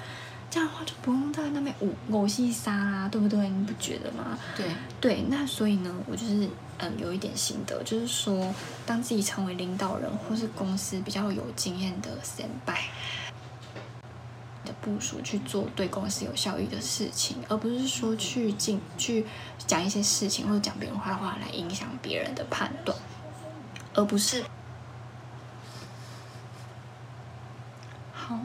这样的话就不用在那边五狗戏沙啦，对不对？你不觉得吗？对对，那所以呢，我就是嗯有一点心得，就是说，当自己成为领导人或是公司比较有经验的先辈的部署去做对公司有效益的事情，而不是说去进去讲一些事情或者讲别人坏话来影响别人的判断，而不是好，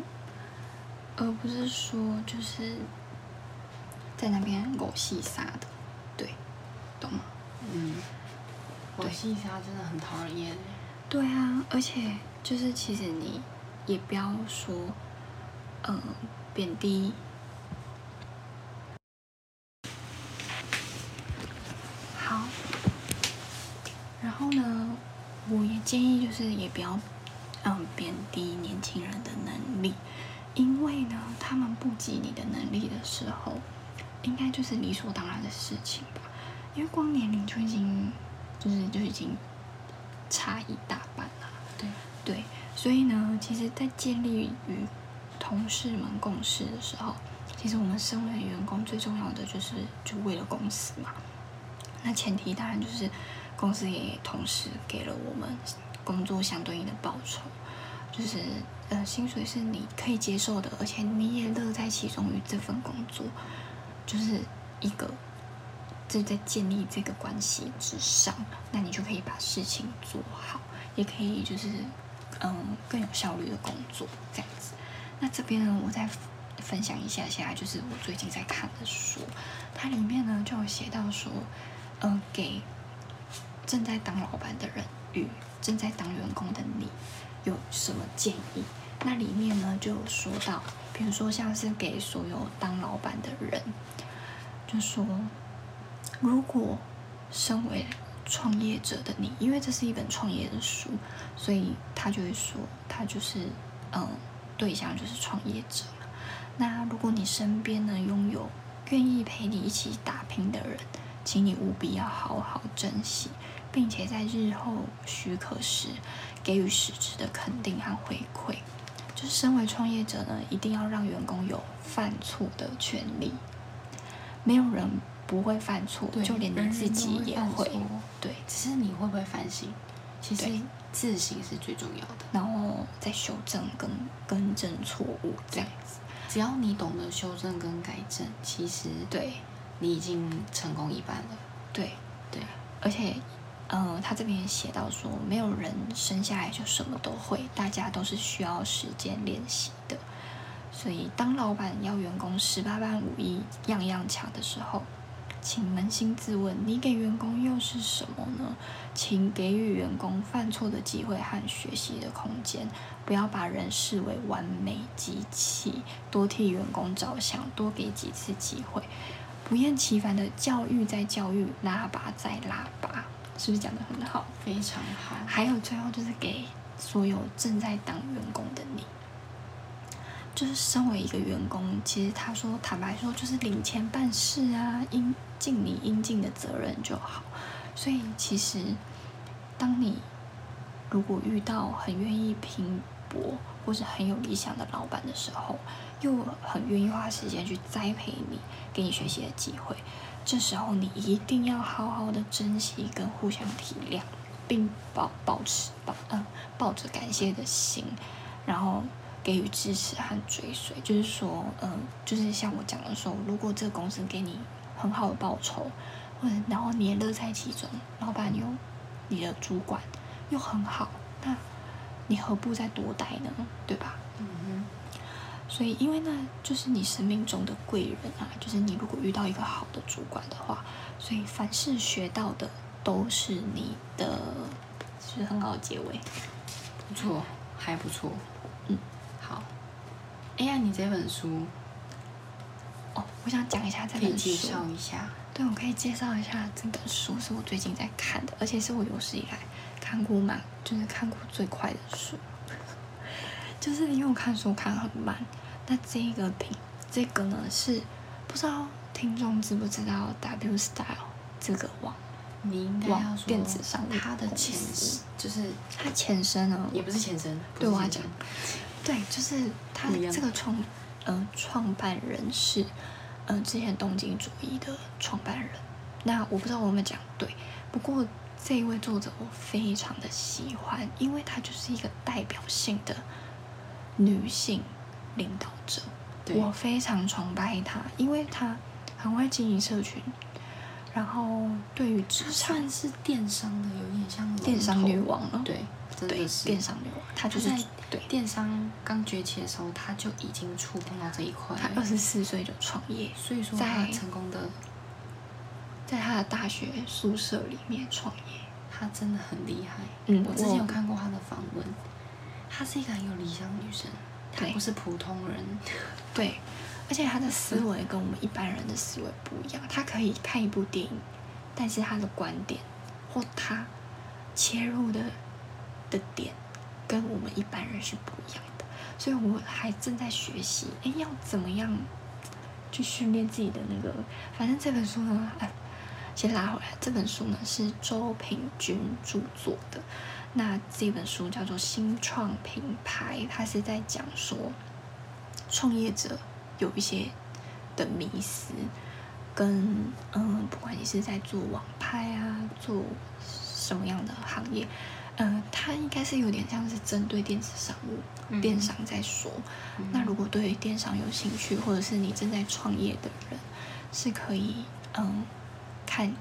而不是说就是在那边狗戏沙的，对，懂吗？嗯，狗戏沙真的很讨人厌。欸对啊，而且就是其实你也不要说，嗯，贬低。好，然后呢，我也建议就是也不要，嗯，贬低年轻人的能力，因为呢，他们不及你的能力的时候，应该就是理所当然的事情吧。因为光年龄就已经，就是就已经差一大半了。对对，所以呢，其实，在建立与同事们共事的时候，其实我们身为员工最重要的就是就为了公司嘛。那前提当然就是公司也同时给了我们工作相对应的报酬，就是呃薪水是你可以接受的，而且你也乐在其中于这份工作，就是一个就在建立这个关系之上，那你就可以把事情做好，也可以就是嗯更有效率的工作这样子。那这边呢，我再分享一下下，就是我最近在看的书，它里面呢就有写到说，呃，给正在当老板的人与正在当员工的你有什么建议？那里面呢就有说到，比如说像是给所有当老板的人，就说如果身为创业者的你，因为这是一本创业的书，所以他就会说，他就是嗯，对象就是创业者嘛。那如果你身边呢拥有愿意陪你一起打拼的人，请你务必要好好珍惜，并且在日后许可时给予实质的肯定和回馈。就是身为创业者呢，一定要让员工有犯错的权利。没有人不会犯错，就连你自己也会。对，只是你会不会反省？其实对自省是最重要的。然后再修正跟更正错误这样子。只要你懂得修正跟改正，其实对你已经成功一半了。对，对，而且，嗯、他这边也写到说，没有人生下来就什么都会，大家都是需要时间练习的。所以，当老板要员工十八般武艺样样强的时候，请扪心自问，你给员工又是什么呢？请给予员工犯错的机会和学习的空间，不要把人视为完美机器，多替员工着想，多给几次机会，不厌其烦的教育再教育，拉拔再拉拔，是不是讲的很好？非常好。还有最后就是给所有正在当员工的你，就是身为一个员工，其实他说坦白说就是领钱办事啊，应尽你应尽的责任就好。所以其实当你如果遇到很愿意拼搏或是很有理想的老板的时候，又很愿意花时间去栽培你，给你学习的机会，这时候你一定要好好的珍惜跟互相体谅，并保保持保嗯抱着感谢的心，然后给予支持和追随。就是说，嗯，就是像我讲的说，如果这个公司给你很好的报酬，或者然后你也乐在其中，老板又你的主管又很好，那你何不再多待呢？对吧？嗯所以，因为那，就是你生命中的贵人啊，就是你如果遇到一个好的主管的话，所以凡是学到的都是你的是很好的结尾。不错，还不错。哎呀，你这本书哦，我想讲一下这可以本书。介绍一下。对，我可以介绍一下这本书，是我最近在看的，而且是我有史以来看过慢，就是看过最快的书。就是因为我看书看很慢，那这个品这个呢是不知道听众知不知道 W Style 这个网，你应该要说电子商务它的前就是它前身呢也不是前身，对我要是前身对，就是他这个创呃创办人是呃之前东京主义的创办人。那我不知道我有没有讲对，不过这一位作者我非常的喜欢，因为她就是一个代表性的女性领导者，对我非常崇拜她，因为她很会经营社群，然后对于职场算是电商的，有点像电商女王了，对，真的是电商女王，她就是在对。电商刚崛起的时候，她就已经触碰到这一块她二十四岁就创业，所以说在他成功的，在她的大学宿舍里面创业。她真的很厉害。嗯我之前有看过她的访问，她是一个很有理想的女生，她不是普通人。对，而且他的思维跟我们一般人的思维不一样。他可以看一部电影，但是他的观点或他切入的的点跟我们一般人是不一样的。所以我还正在学习，哎，要怎么样去训练自己的那个。反正这本书呢，哎，先拉回来，这本书呢是周平君著作的。那这本书叫做《新创品牌》，它是在讲说创业者有一些的迷思，跟嗯，不管你是在做网拍啊，做什么样的行业，嗯，它应该是有点像是针对电子商务、嗯电商在说。那如果对于电商有兴趣，或者是你正在创业的人，是可以嗯看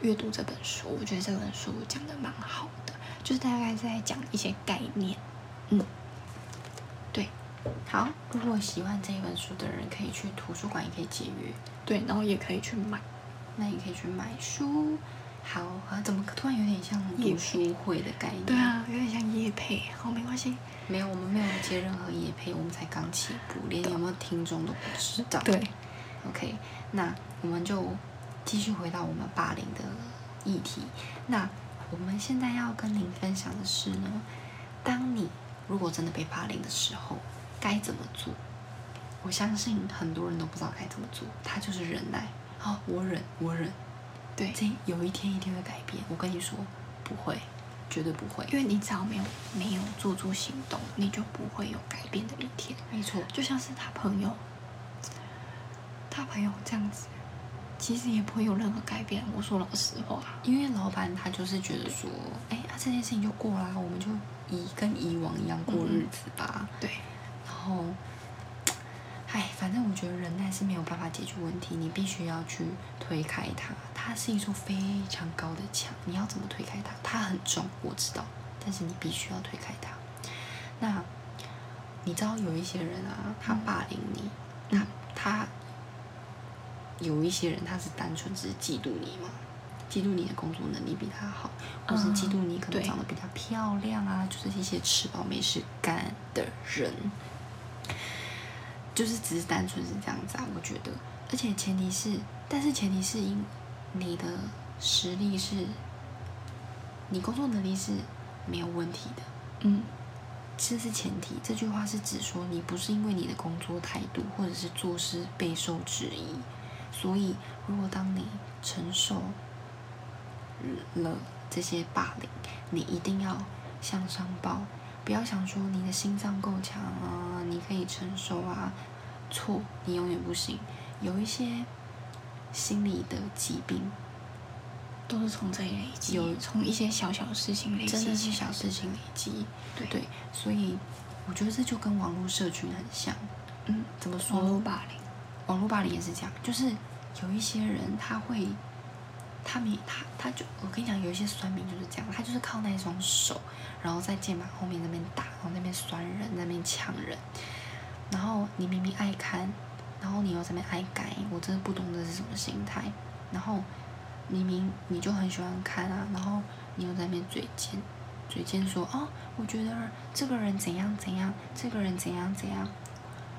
阅读这本书。我觉得这本书讲的蛮好的，就是大概在讲一些概念。嗯，对好，如果喜欢这一本书的人，可以去图书馆，也可以借阅。对，然后也可以去买。那也可以去买书。好啊，怎么突然有点像读书会的概念？对，啊，有点像夜配，好没关系。没有，我们没有接任何夜配，我们才刚起步，连有没有听众都不知道。对，OK，那我们就继续回到我们霸凌的议题。那我们现在要跟您分享的是呢，当你如果真的被霸凌的时候，该怎么做？我相信很多人都不知道该怎么做，他就是忍耐。哦，我忍，我忍，对，这有一天一定会改变。我跟你说，不会，绝对不会。因为你只要没有没有做出行动，你就不会有改变的一天。没错，就像是他朋友，他朋友这样子，其实也不会有任何改变。我说老实话，因为老板他就是觉得说，哎，啊这件事情就过啦，我们就以跟以往一样过日子吧。对，然后，唉，反正我觉得忍耐是没有办法解决问题，你必须要去推开它。它是一座非常高的墙，你要怎么推开它？它很重，我知道，但是你必须要推开它。那你知道有一些人啊，他霸凌你，嗯他他有一些人他是单纯只是嫉妒你嘛，嫉妒你的工作能力比他好，或是嫉妒你可能长得比他漂亮啊，就是一些吃饱没事干的人，就是只是单纯是这样子啊，我觉得，而且前提是，但是前提是因你的实力是，你工作能力是没有问题的，嗯，这是前提。这句话是指说，你不是因为你的工作态度或者是做事备受质疑，所以如果当你承受了这些霸凌，你一定要向上报，不要想说你的心脏够强啊，你可以承受啊。错，你永远不行。有一些心理的疾病，都是从这里累积，有从一些小小事情累积，真的是小事情累积。对对，所以我觉得这就跟网络社群很像。嗯，怎么说？网络霸凌，网络霸凌也是这样，就是有一些人他会，他们他他就我跟你讲，有一些酸民就是这样，他就是靠那一双手，然后在键盘后面那边打，然后那边酸人，那边抢人，然后你明明爱看，然后你又在那边爱改，我真的不懂这是什么心态。然后明明你就很喜欢看啊，然后你又在那边嘴贱，嘴贱说哦，我觉得这个人怎样怎样，这个人怎样怎样，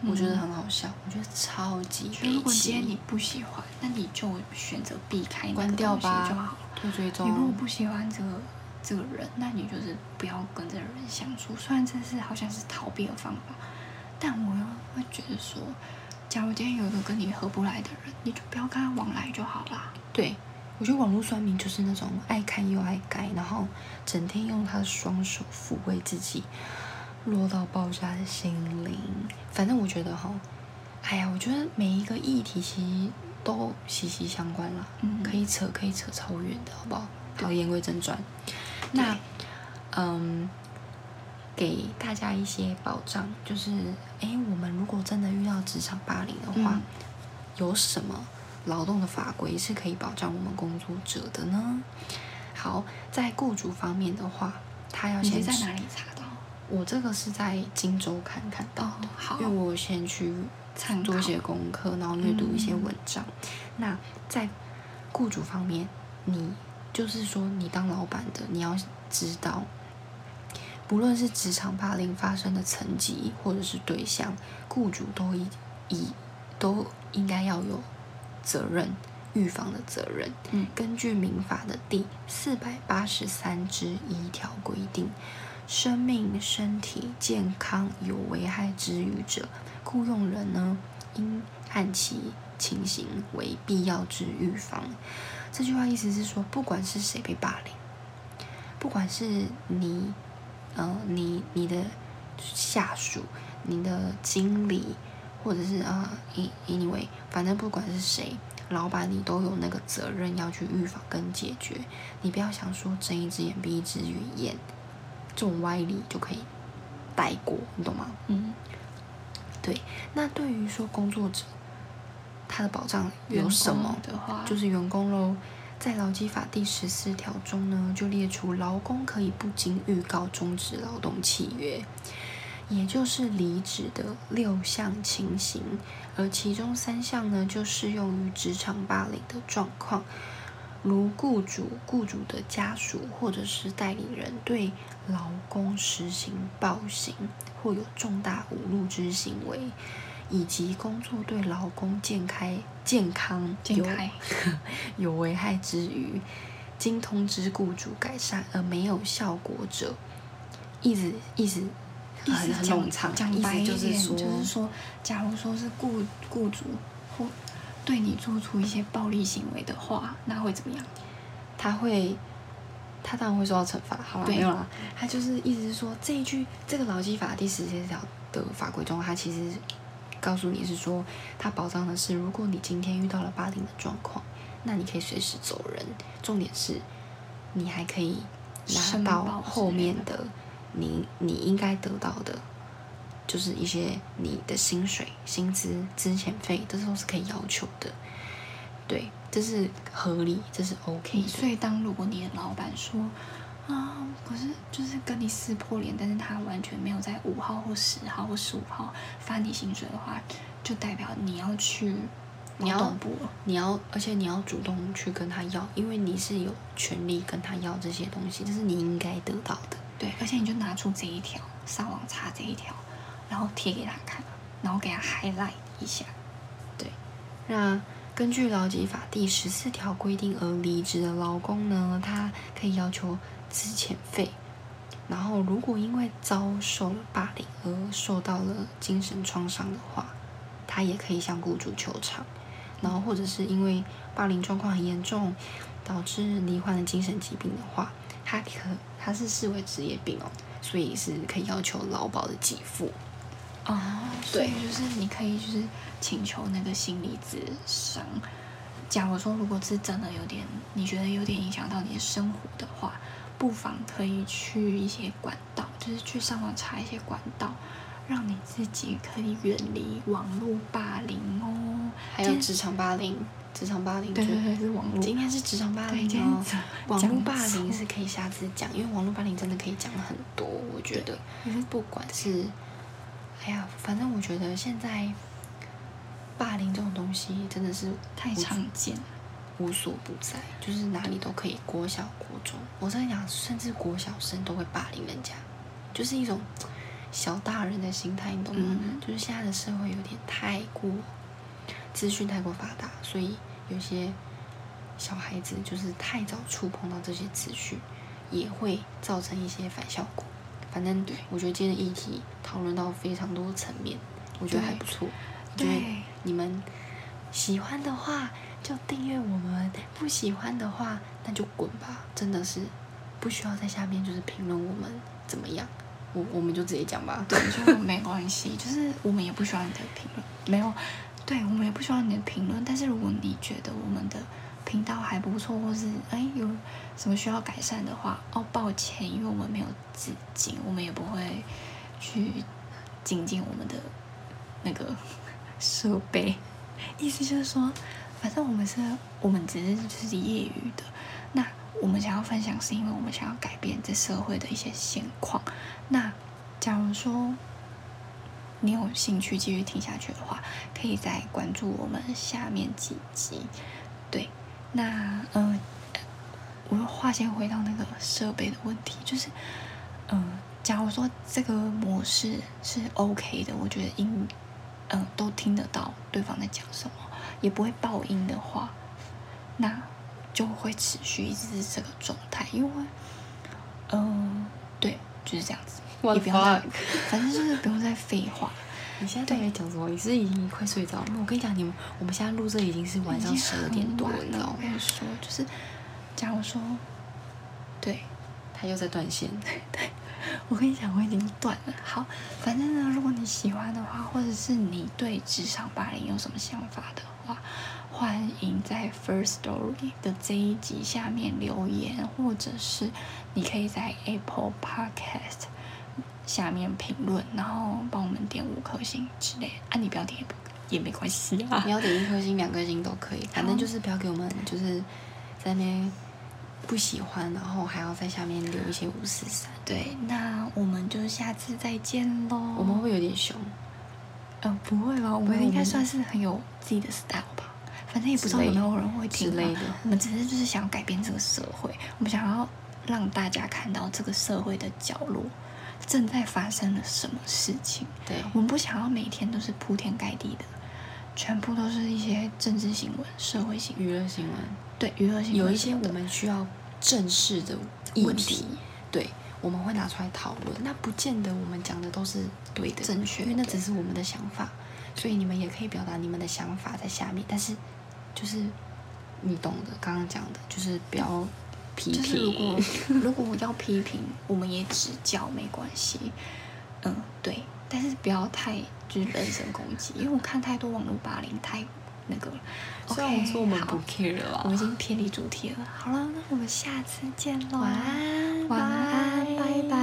我觉得很好笑，我觉得超级就如果今天你不喜欢，那你就选择避开那关掉吧就好。退追你如果，不喜欢这个这个人，那你就是不要跟这个人相处。虽然这是好像是逃避的方法，但我又会觉得说，假如今天有一个跟你合不来的人，你就不要跟他往来就好啦。对我觉得网络酸民就是那种爱看又爱改，然后整天用他的双手抚慰自己落到爆炸的心灵。反正我觉得哈，哎呀，我觉得每一个议题其实都息息相关啦，嗯可以扯可以扯超远的，好不好？好，言归正传，那嗯，给大家一些保障，就是哎，我们如果真的遇到职场霸凌的话，嗯有什么劳动的法规是可以保障我们工作者的呢？好，在雇主方面的话，他要你先是在哪里查到？我这个是在《荆州看》看到好因为我先去做一些功课，然后阅读一些嗯文章。那在雇主方面，你就是说，你当老板的，你要知道，不论是职场霸凌发生的层级或者是对象，雇主都以以都应该要有责任。预防的责任，嗯根据民法的第四百八十三之一条规定，生命、身体健康有危害之余者，雇用人呢应按其情形为必要之预防。这句话意思是说，不管是谁被霸凌，不管是你，呃，你你的下属、你的经理，或者是啊、呃、，anyway，反正不管是谁。老板，你都有那个责任要去预防跟解决，你不要想说睁一只眼闭一只眼，这种歪理就可以带过，你懂吗？嗯，对。那对于说工作者，他的保障有什么？的话，就是员工喽。在劳基法第十四条中呢，就列出劳工可以不经预告终止劳动契约。也就是离职的六项情形，而其中三项呢，就适用于职场霸凌的状况，如雇主、雇主的家属或者是代理人对劳工实行暴行或有重大侮辱之行为，以及工作对劳工健康健康有健 有危害之余，经通知雇主改善而没有效果者，意思意思。意思讲很冗长，讲白一点，说，就是说，假如说是雇雇主或对你做出一些暴力行为的话，那会怎么样？他会，他当然会受到惩罚。好了，没有啦，他就是意思是说，这一句这个劳基法第十七条的法规中，它其实告诉你是说，它保障的是，如果你今天遇到了霸凌的状况，那你可以随时走人。重点是，你还可以拿到后面的你你应该得到的，就是一些你的薪水、薪资、资遣费，这都是可以要求的。对，这是合理，这是 OK 的。所以当如果你的老板说啊，可是就是跟你撕破脸，但是他完全没有在五号或十号或十五号发你薪水的话，就代表你要去你要。你要，而且你要主动去跟他要，因为你是有权利跟他要这些东西，这是你应该得到的。对，而且你就拿出这一条，上网查这一条，然后贴给他看，然后给他 highlight 一下。对那根据劳基法第十四条规定而离职的劳工呢，他可以要求资遣费。然后，如果因为遭受了霸凌而受到了精神创伤的话，他也可以向雇主求偿。然后，或者是因为霸凌状况很严重，导致罹患了精神疾病的话，他可他是视为职业病哦，所以是可以要求劳保的给付。哦，所以对就是你可以就是请求那个心理咨商。假如说如果是真的有点，你觉得有点影响到你的生活的话，不妨可以去一些管道，就是去上网查一些管道，让你自己可以远离网络霸凌哦。还有职场霸凌，职场霸凌就对对对，是网络。今天是职场霸，凌哦，网络霸凌是可以下次讲，因为网络霸凌真的可以讲很多。我觉得，不管是，哎呀，反正我觉得现在霸凌这种东西真的是太常见了。无所不在，就是哪里都可以，国小、国中，我跟你讲，甚至国小生都会霸凌人家，就是一种小大人的心态，你懂吗？嗯就是现在的社会有点太过资讯太过发达，所以有些小孩子就是太早触碰到这些资讯，也会造成一些反效果。反正对我觉得今天的议题讨论到非常多层面，我觉得还不错。对你们喜欢的话就订阅我们，不喜欢的话那就滚吧。真的是不需要在下面就是评论我们怎么样，我我们就直接讲吧。对，就没关系，就是我们也不需要你的评论，没有，对我们也不需要你的评论。但是如果你觉得我们的频道还不错，或是哎有什么需要改善的话，哦，抱歉，因为我们没有资金，我们也不会去精进我们的那个 设备。意思就是说，反正我们是，我们只是就是业余的。那我们想要分享，是因为我们想要改变这社会的一些现况。那假如说你有兴趣继续听下去的话，可以再关注我们下面几集。对，那嗯、呃，我话先回到那个设备的问题，就是嗯、呃，假如说这个模式是 OK 的，我觉得音嗯、呃、都听得到对方在讲什么，也不会爆音的话，那就会持续一直是这个状态，因为嗯、呃，对，就是这样子。也不用再反正就是不用再废话。你现在到底在讲什么？你是已经快睡着了吗？我跟你讲，你们我们现在录这已经是晚上十二点多了，你知道吗？我跟你说，就是假如说，对他又在断线。对 我跟你讲，我已经断了。好，反正呢，如果你喜欢的话，或者是你对职场霸凌有什么想法的话，欢迎在 First Story 的这一集下面留言，或者是你可以在 Apple Podcast 下面评论，然后帮我们点五颗星之类。啊，你不要点也没关系啊你。要点一颗星、两颗星都可以，反正就是不要给我们就是在那边不喜欢，然后还要在下面留一些五四三，对，那我们就下次再见喽。我们会有点凶？呃，不会吧？我们应该算是很有自己的 style 吧。反正也不知道有没有人会听啊之类的我们只是就是想要改变这个社会，我们想要让大家看到这个社会的角落正在发生了什么事情。对，我们不想要每天都是铺天盖地的，全部都是一些政治新闻、社会新闻，娱乐新闻对娱乐新闻有一些我们需要正视的议问题题，对，我们会拿出来讨论。那不见得我们讲的都是对的，正确因为那只是我们的想法，所以你们也可以表达你们的想法在下面，但是就是你懂的，刚刚讲的，就是不要批就是如果。如果要批评，我们也指教没关系。嗯，对，但是不要太就是人身攻击，因为我看太多网络霸凌太那个了。虽然我 OK，说我们不好 care 了我们已经偏离主题了。好了，那我们下次见喽。晚安，晚安，拜拜